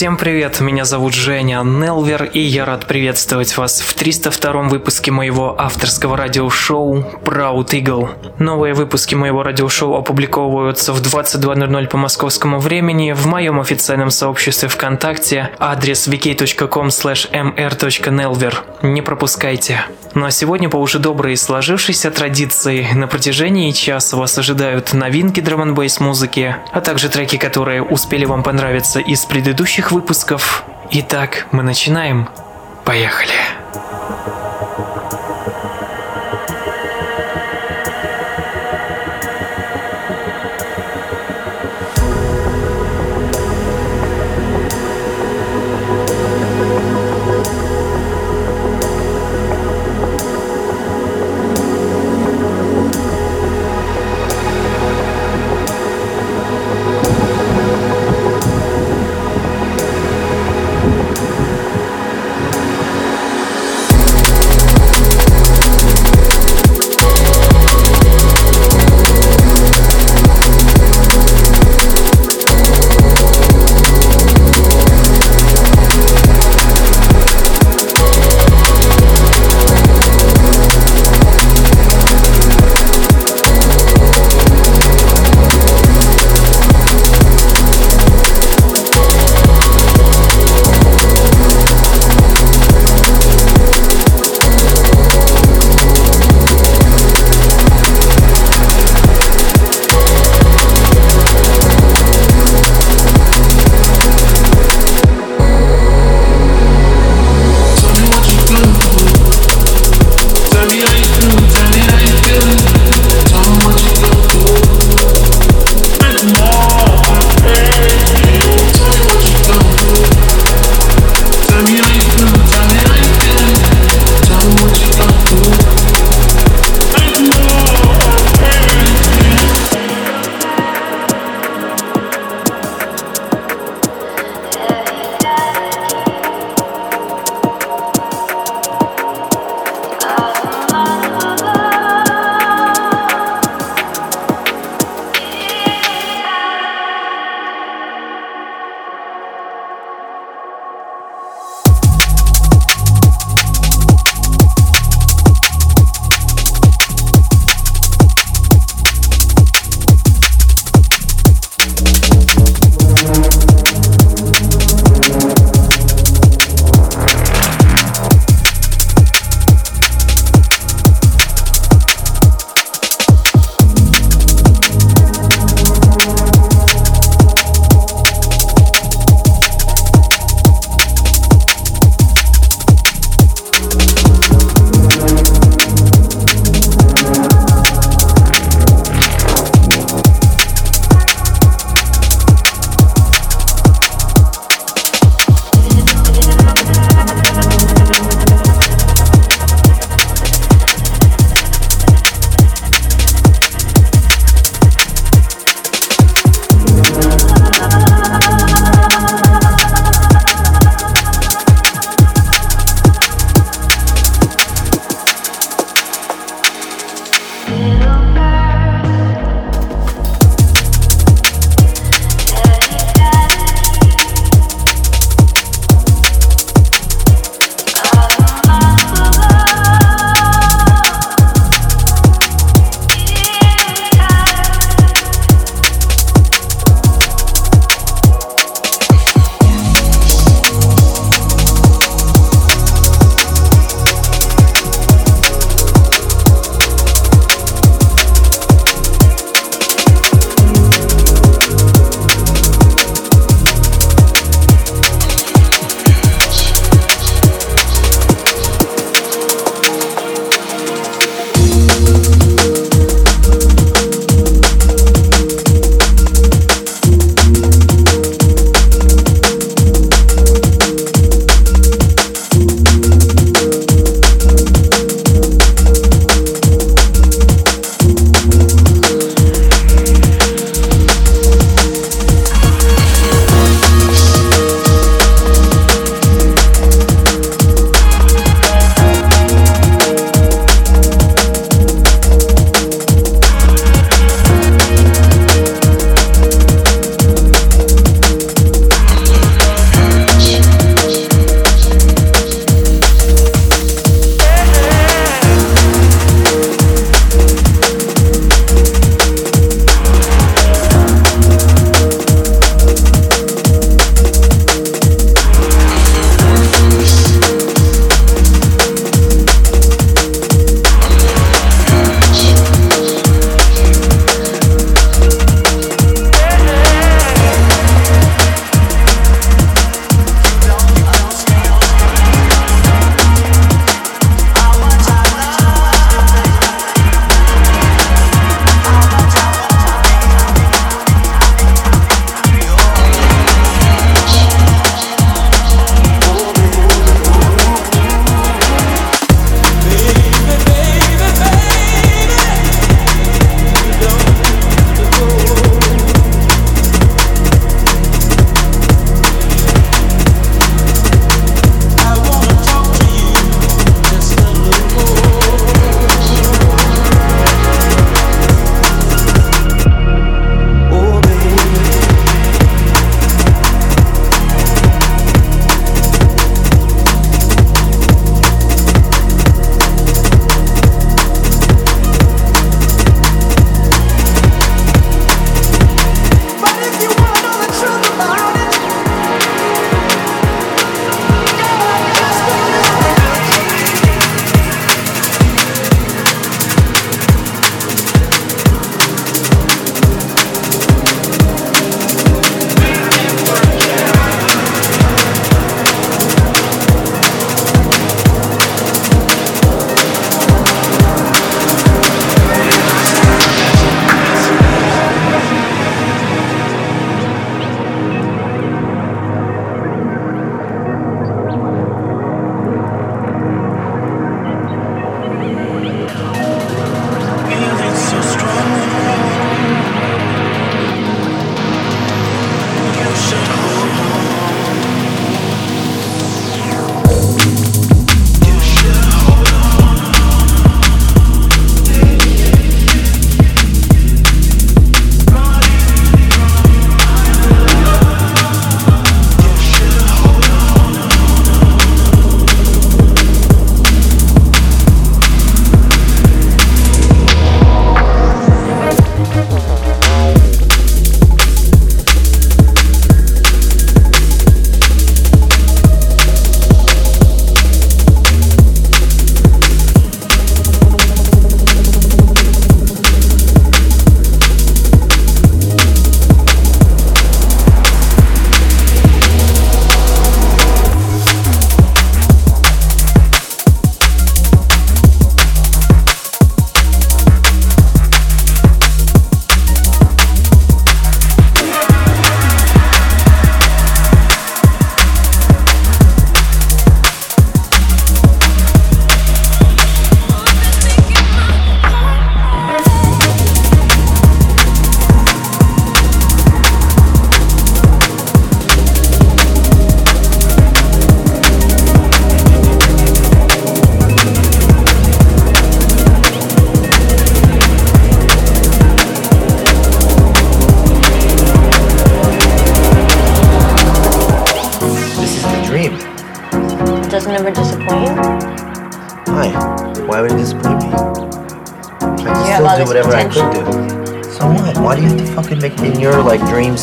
Всем привет, меня зовут Женя Нелвер, и я рад приветствовать вас в 302 выпуске моего авторского радиошоу Proud Eagle. Новые выпуски моего радиошоу опубликовываются в 22.00 по московскому времени в моем официальном сообществе ВКонтакте, адрес vk.com mr.nelver. Не пропускайте. Ну а сегодня по уже доброй сложившейся традиции на протяжении часа вас ожидают новинки драм н музыки, а также треки, которые успели вам понравиться из предыдущих выпусков. Итак, мы начинаем. Поехали. doesn't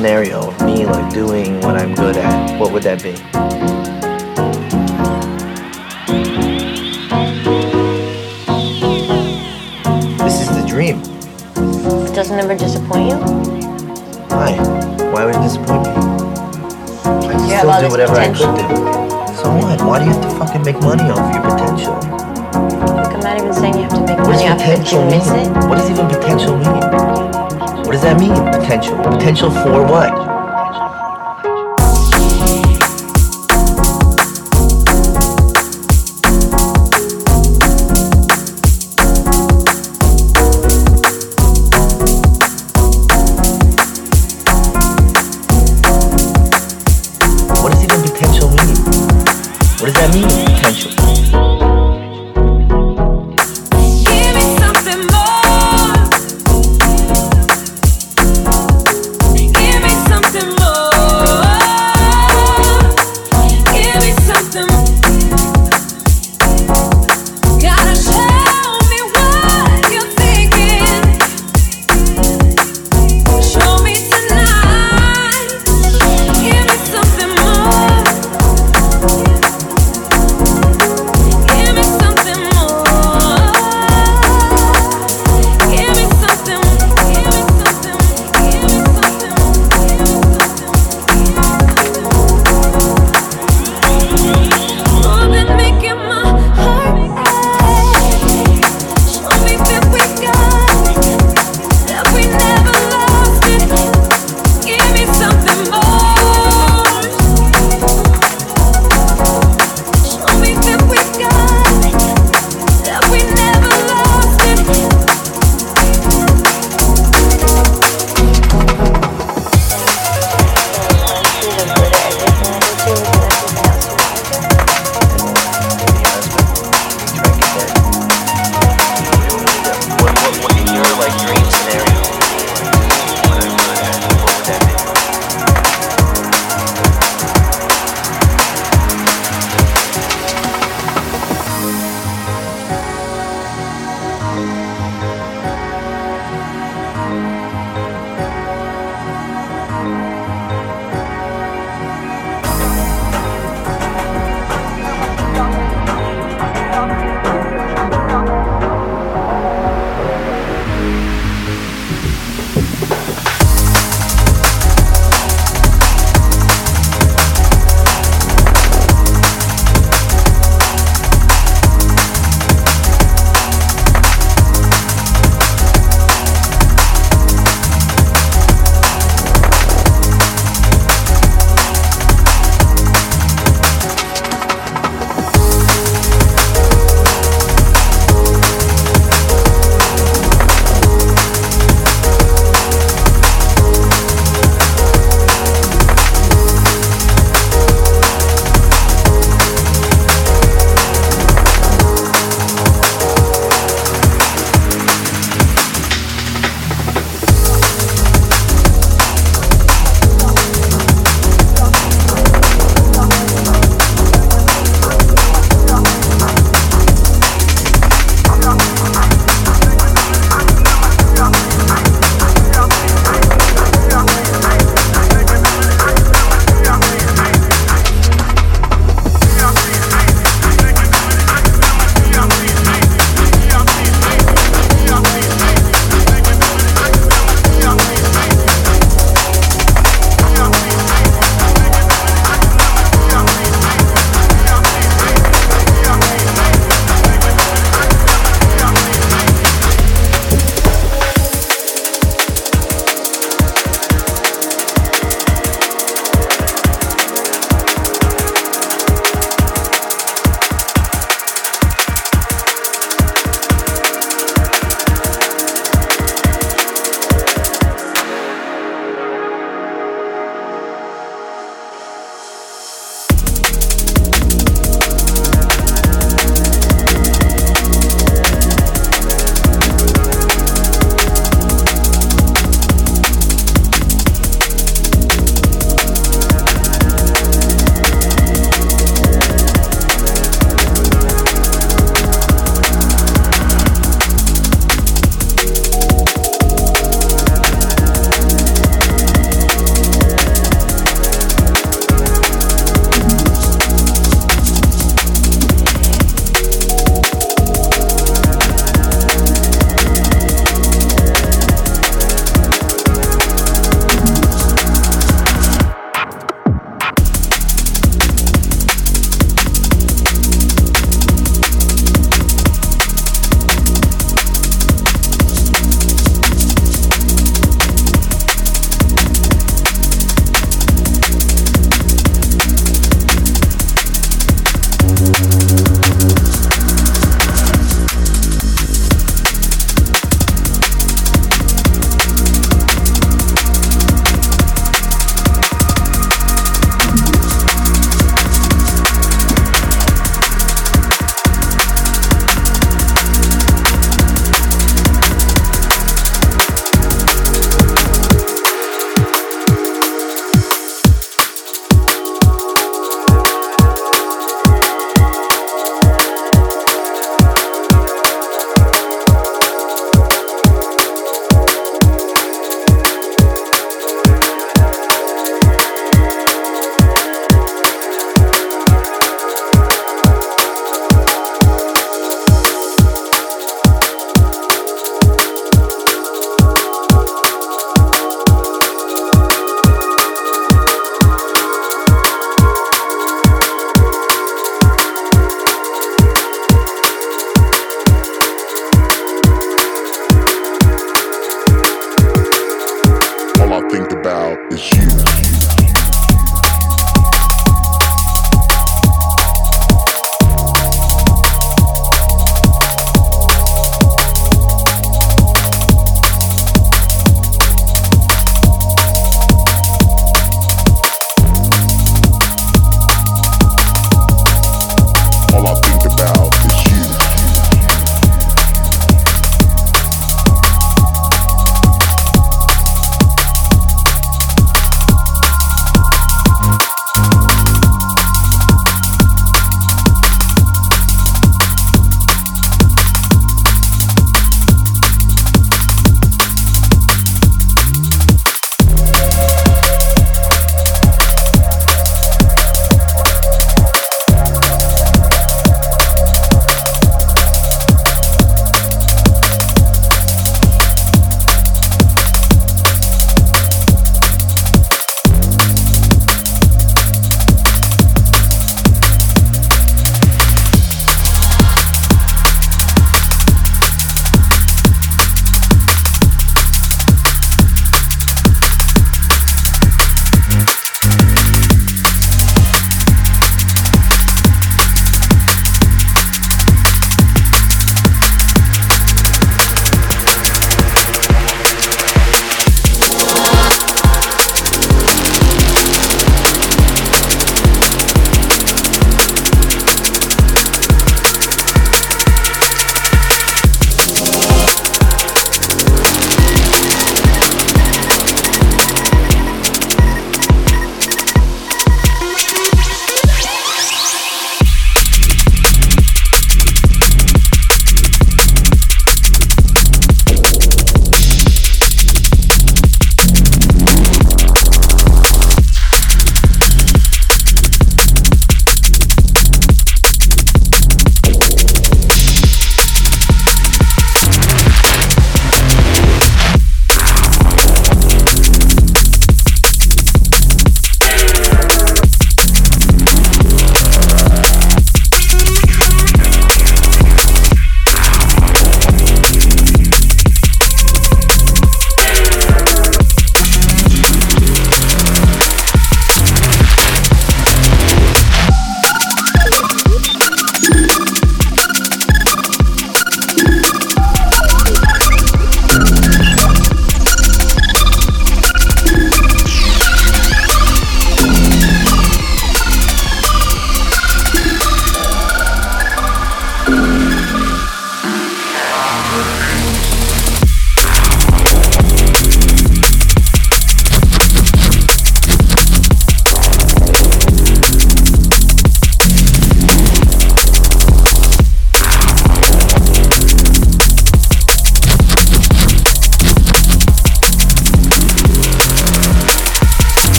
scenario of me like doing what I'm good at? What would that be? This is the dream. It doesn't ever disappoint you? Why? Why would it disappoint me? I can still do whatever I potential. could do. So what? Why do you have to fucking make money off your potential? Look, I'm not even saying you have to make What money off potential mean? What does even potential mean? What does that mean? Potential. Potential for what?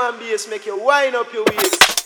man bass, make you wind up your waist.